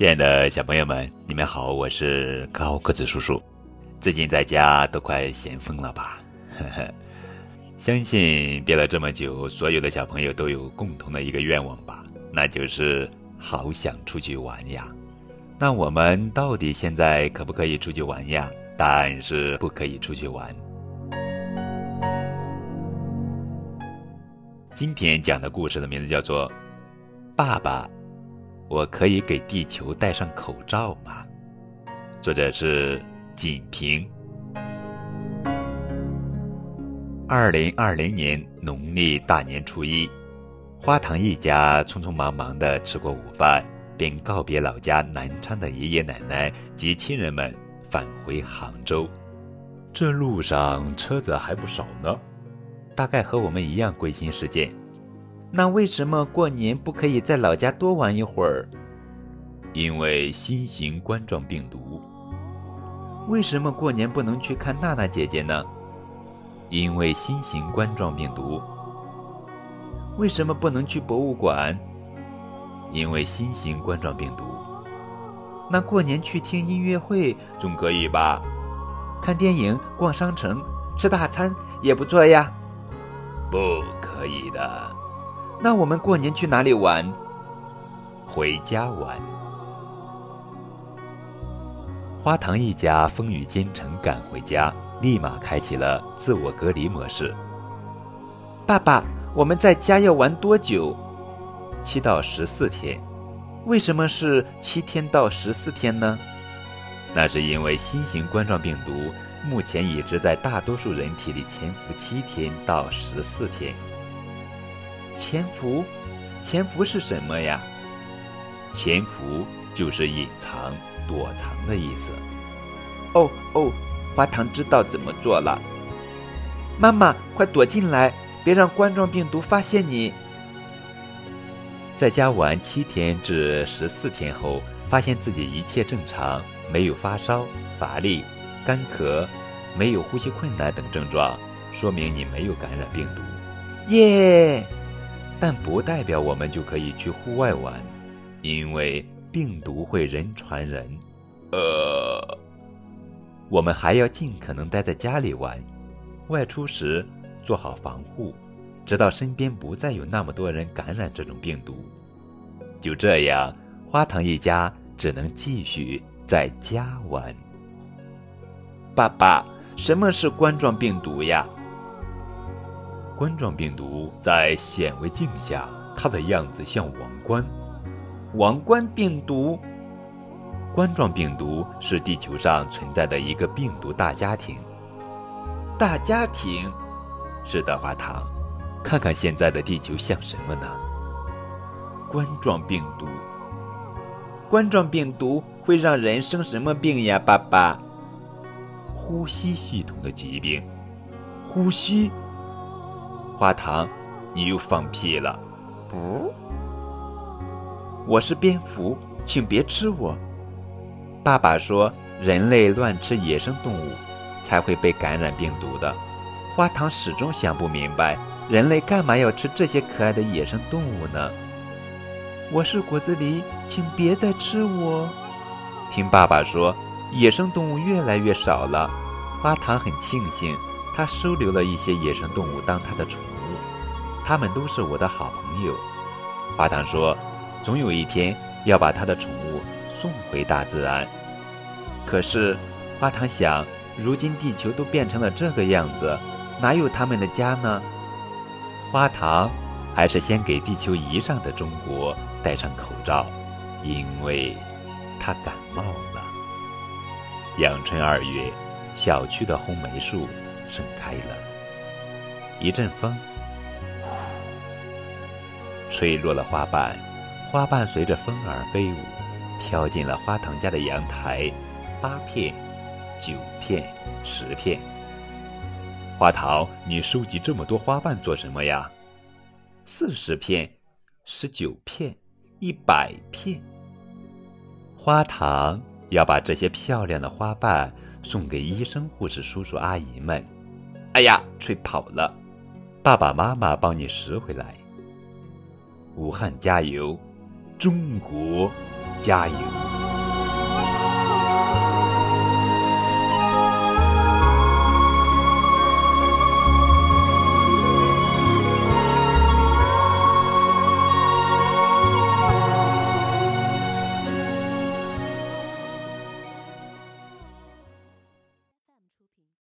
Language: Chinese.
亲爱的小朋友们，你们好，我是高个子叔叔。最近在家都快闲疯了吧？呵呵，相信憋了这么久，所有的小朋友都有共同的一个愿望吧，那就是好想出去玩呀。那我们到底现在可不可以出去玩呀？答案是不可以出去玩。今天讲的故事的名字叫做《爸爸》。我可以给地球戴上口罩吗？作者是锦屏。二零二零年农历大年初一，花堂一家匆匆忙忙的吃过午饭，便告别老家南昌的爷爷奶奶及亲人们，返回杭州。这路上车子还不少呢，大概和我们一样归心似箭。那为什么过年不可以在老家多玩一会儿？因为新型冠状病毒。为什么过年不能去看娜娜姐姐呢？因为新型冠状病毒。为什么不能去博物馆？因为新型冠状病毒。那过年去听音乐会总可以吧？看电影、逛商城、吃大餐也不错呀。不可以的。那我们过年去哪里玩？回家玩。花糖一家风雨兼程赶回家，立马开启了自我隔离模式。爸爸，我们在家要玩多久？七到十四天。为什么是七天到十四天呢？那是因为新型冠状病毒目前已知在大多数人体里潜伏七天到十四天。潜伏，潜伏是什么呀？潜伏就是隐藏、躲藏的意思。哦哦，花糖知道怎么做了。妈妈，快躲进来，别让冠状病毒发现你。在家玩七天至十四天后，发现自己一切正常，没有发烧、乏力、干咳，没有呼吸困难等症状，说明你没有感染病毒。耶！但不代表我们就可以去户外玩，因为病毒会人传人。呃，我们还要尽可能待在家里玩，外出时做好防护，直到身边不再有那么多人感染这种病毒。就这样，花糖一家只能继续在家玩。爸爸，什么是冠状病毒呀？冠状病毒在显微镜下，它的样子像王冠。王冠病毒，冠状病毒是地球上存在的一个病毒大家庭。大家庭，是的，花糖。看看现在的地球像什么呢？冠状病毒。冠状病毒会让人生什么病呀，爸爸？呼吸系统的疾病。呼吸。花糖，你又放屁了！不，我是蝙蝠，请别吃我。爸爸说，人类乱吃野生动物，才会被感染病毒的。花糖始终想不明白，人类干嘛要吃这些可爱的野生动物呢？我是果子狸，请别再吃我。听爸爸说，野生动物越来越少了。花糖很庆幸，他收留了一些野生动物当他的宠物。他们都是我的好朋友。花糖说：“总有一天要把他的宠物送回大自然。”可是，花糖想，如今地球都变成了这个样子，哪有他们的家呢？花糖还是先给地球仪上的中国戴上口罩，因为他感冒了。阳春二月，小区的红梅树盛开了，一阵风。吹落了花瓣，花瓣随着风儿飞舞，飘进了花堂家的阳台。八片，九片，十片。花桃，你收集这么多花瓣做什么呀？四十片，十九片，一百片。花堂要把这些漂亮的花瓣送给医生、护士、叔叔、阿姨们。哎呀，吹跑了！爸爸妈妈帮你拾回来。武汉加油，中国加油！